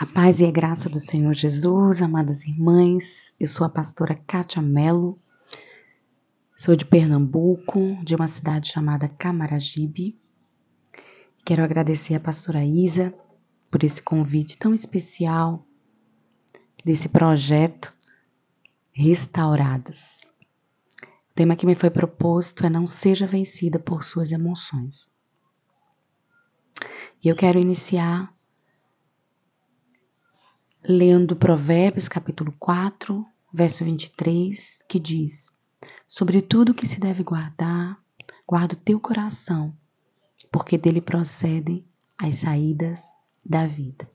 A paz e a graça do Senhor Jesus, amadas irmãs, eu sou a pastora Kátia Mello, sou de Pernambuco, de uma cidade chamada Camaragibe. Quero agradecer a pastora Isa por esse convite tão especial desse projeto Restauradas. O tema que me foi proposto é Não Seja Vencida por Suas Emoções. E eu quero iniciar lendo Provérbios capítulo 4, verso 23, que diz: Sobre tudo que se deve guardar, guarda o teu coração, porque dele procedem as saídas da vida.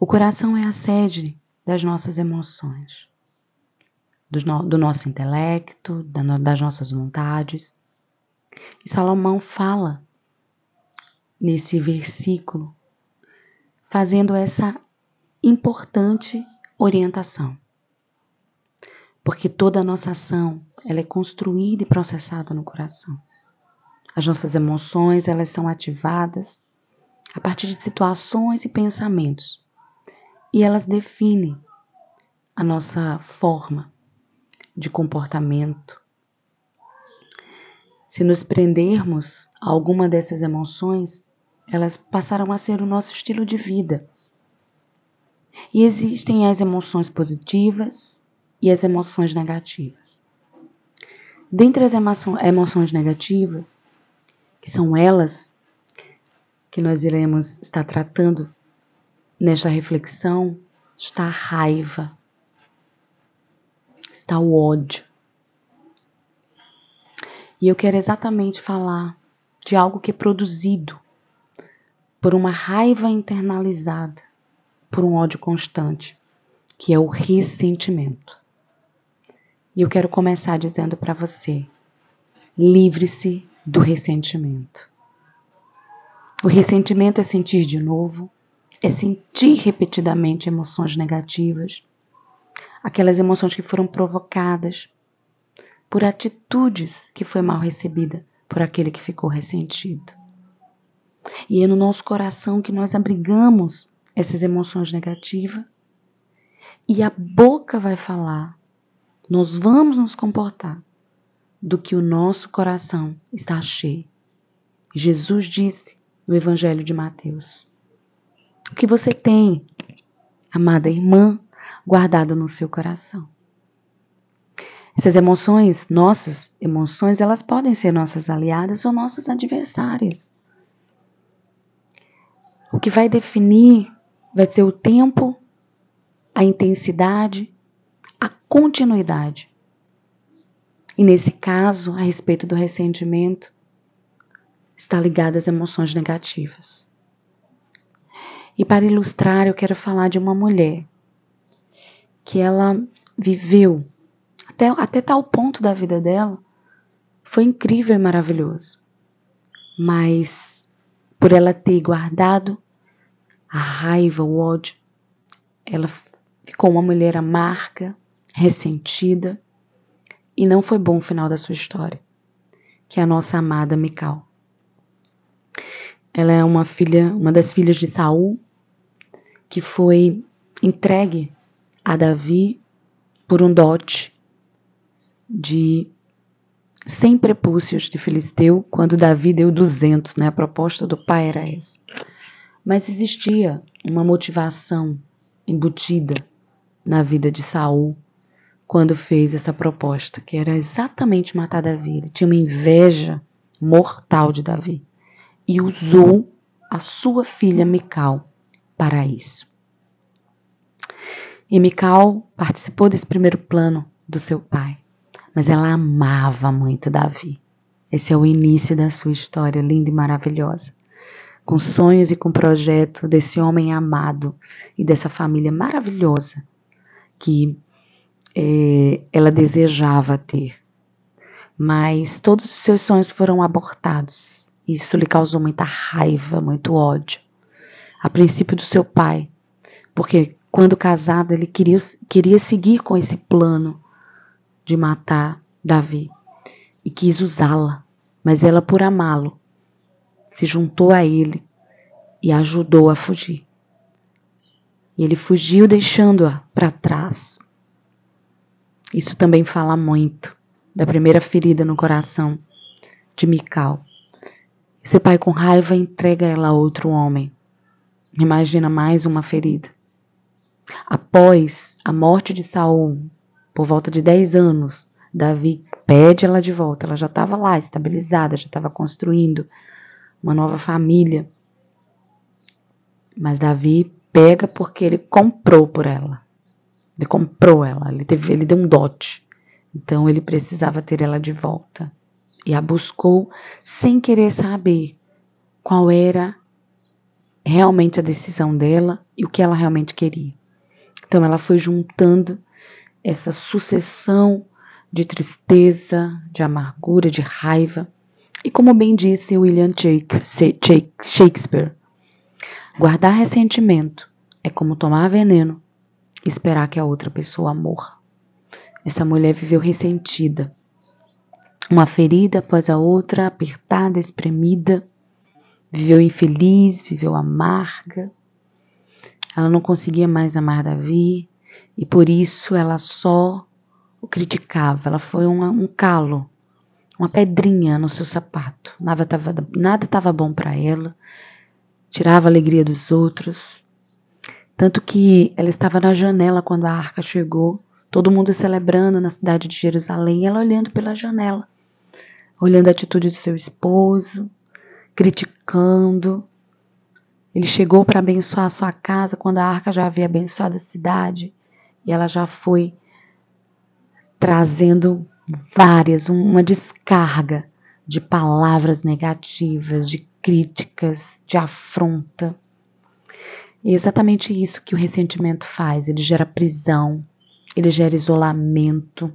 O coração é a sede das nossas emoções, do, no, do nosso intelecto, da, das nossas vontades. E Salomão fala nesse versículo fazendo essa importante orientação. Porque toda a nossa ação, ela é construída e processada no coração. As nossas emoções, elas são ativadas a partir de situações e pensamentos. E elas definem a nossa forma de comportamento. Se nos prendermos a alguma dessas emoções, elas passaram a ser o nosso estilo de vida. E existem as emoções positivas e as emoções negativas. Dentre as emoções negativas, que são elas que nós iremos estar tratando nesta reflexão, está a raiva, está o ódio. E eu quero exatamente falar de algo que é produzido por uma raiva internalizada, por um ódio constante, que é o ressentimento. E eu quero começar dizendo para você: livre-se do ressentimento. O ressentimento é sentir de novo, é sentir repetidamente emoções negativas, aquelas emoções que foram provocadas por atitudes que foi mal recebida por aquele que ficou ressentido. E é no nosso coração que nós abrigamos essas emoções negativas. E a boca vai falar, nós vamos nos comportar do que o nosso coração está cheio. Jesus disse no Evangelho de Mateus: O que você tem, amada irmã, guardado no seu coração? Essas emoções, nossas emoções, elas podem ser nossas aliadas ou nossas adversárias. O que vai definir vai ser o tempo, a intensidade, a continuidade. E nesse caso, a respeito do ressentimento, está ligado às emoções negativas. E para ilustrar, eu quero falar de uma mulher que ela viveu até, até tal ponto da vida dela, foi incrível e maravilhoso. Mas por ela ter guardado a raiva, o ódio. Ela ficou uma mulher amarga, ressentida, e não foi bom o final da sua história, que é a nossa amada Mical. Ela é uma filha, uma das filhas de Saul, que foi entregue a Davi por um dote de 100 prepúcios de Filisteu, quando Davi deu 200, né? A proposta do pai era essa. Mas existia uma motivação embutida na vida de Saul quando fez essa proposta, que era exatamente matar Davi. Ele tinha uma inveja mortal de Davi e usou a sua filha Mical para isso. E Mical participou desse primeiro plano do seu pai mas ela amava muito Davi. Esse é o início da sua história linda e maravilhosa. Com sonhos e com projeto desse homem amado e dessa família maravilhosa que é, ela desejava ter. Mas todos os seus sonhos foram abortados. Isso lhe causou muita raiva, muito ódio. A princípio do seu pai, porque quando casado ele queria, queria seguir com esse plano de matar Davi e quis usá-la, mas ela, por amá-lo, se juntou a ele e ajudou a fugir. E ele fugiu deixando-a para trás. Isso também fala muito da primeira ferida no coração de Mical. Esse pai com raiva entrega ela a outro homem. Imagina mais uma ferida. Após a morte de Saul, por volta de 10 anos, Davi pede ela de volta. Ela já estava lá, estabilizada, já estava construindo uma nova família. Mas Davi pega porque ele comprou por ela. Ele comprou ela, ele, teve, ele deu um dote. Então ele precisava ter ela de volta. E a buscou sem querer saber qual era realmente a decisão dela e o que ela realmente queria. Então ela foi juntando essa sucessão de tristeza, de amargura, de raiva. E como bem disse William Shakespeare, guardar ressentimento é como tomar veneno e esperar que a outra pessoa morra. Essa mulher viveu ressentida, uma ferida após a outra, apertada, espremida, viveu infeliz, viveu amarga. Ela não conseguia mais amar Davi e por isso ela só o criticava. Ela foi um calo, uma pedrinha no seu sapato. Nada estava nada bom para ela, tirava a alegria dos outros. Tanto que ela estava na janela quando a arca chegou, todo mundo celebrando na cidade de Jerusalém, ela olhando pela janela, olhando a atitude do seu esposo, criticando. Ele chegou para abençoar a sua casa quando a arca já havia abençoado a cidade e ela já foi trazendo várias, uma descarga de palavras negativas, de críticas, de afronta. E é exatamente isso que o ressentimento faz. Ele gera prisão, ele gera isolamento.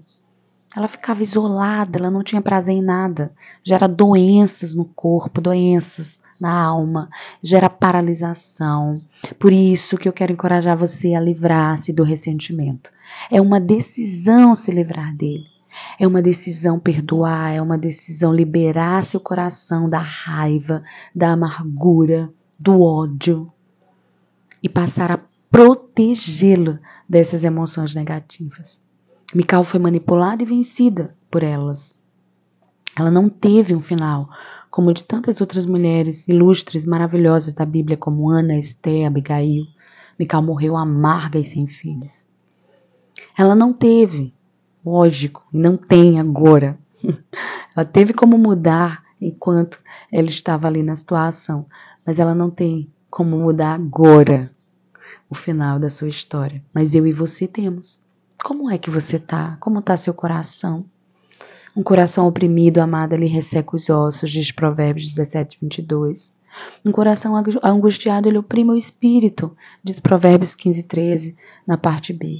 Ela ficava isolada, ela não tinha prazer em nada. Gera doenças no corpo, doenças na alma, gera paralisação. Por isso que eu quero encorajar você a livrar-se do ressentimento. É uma decisão se livrar dele. É uma decisão perdoar, é uma decisão liberar seu coração da raiva, da amargura, do ódio e passar a protegê-lo dessas emoções negativas. Mical foi manipulada e vencida por elas. Ela não teve um final, como de tantas outras mulheres ilustres, maravilhosas da Bíblia, como Ana, Esté, Abigail. Mical morreu amarga e sem filhos. Ela não teve, lógico, e não tem agora. ela teve como mudar enquanto ela estava ali na situação, mas ela não tem como mudar agora o final da sua história. Mas eu e você temos. Como é que você tá? Como tá seu coração? Um coração oprimido, amado, ele resseca os ossos, diz Provérbios 17, 22. Um coração angustiado, ele oprime o espírito, diz Provérbios 15, 13, na parte B.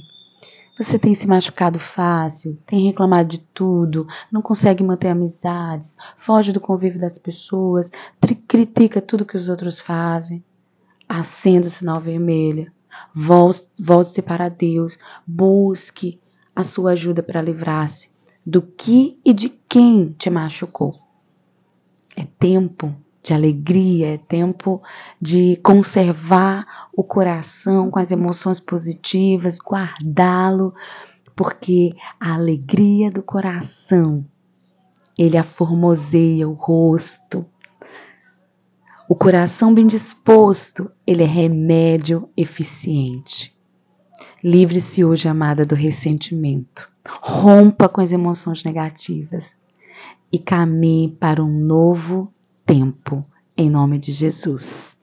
Você tem se machucado fácil, tem reclamado de tudo, não consegue manter amizades, foge do convívio das pessoas, critica tudo que os outros fazem. Acenda o sinal vermelho. Volte-se para Deus. Busque a sua ajuda para livrar-se do que e de quem te machucou. É tempo de alegria, é tempo de conservar o coração com as emoções positivas, guardá-lo, porque a alegria do coração ele aformoseia o rosto, o coração bem disposto, ele é remédio eficiente. Livre-se hoje, amada, do ressentimento. Rompa com as emoções negativas e caminhe para um novo tempo, em nome de Jesus.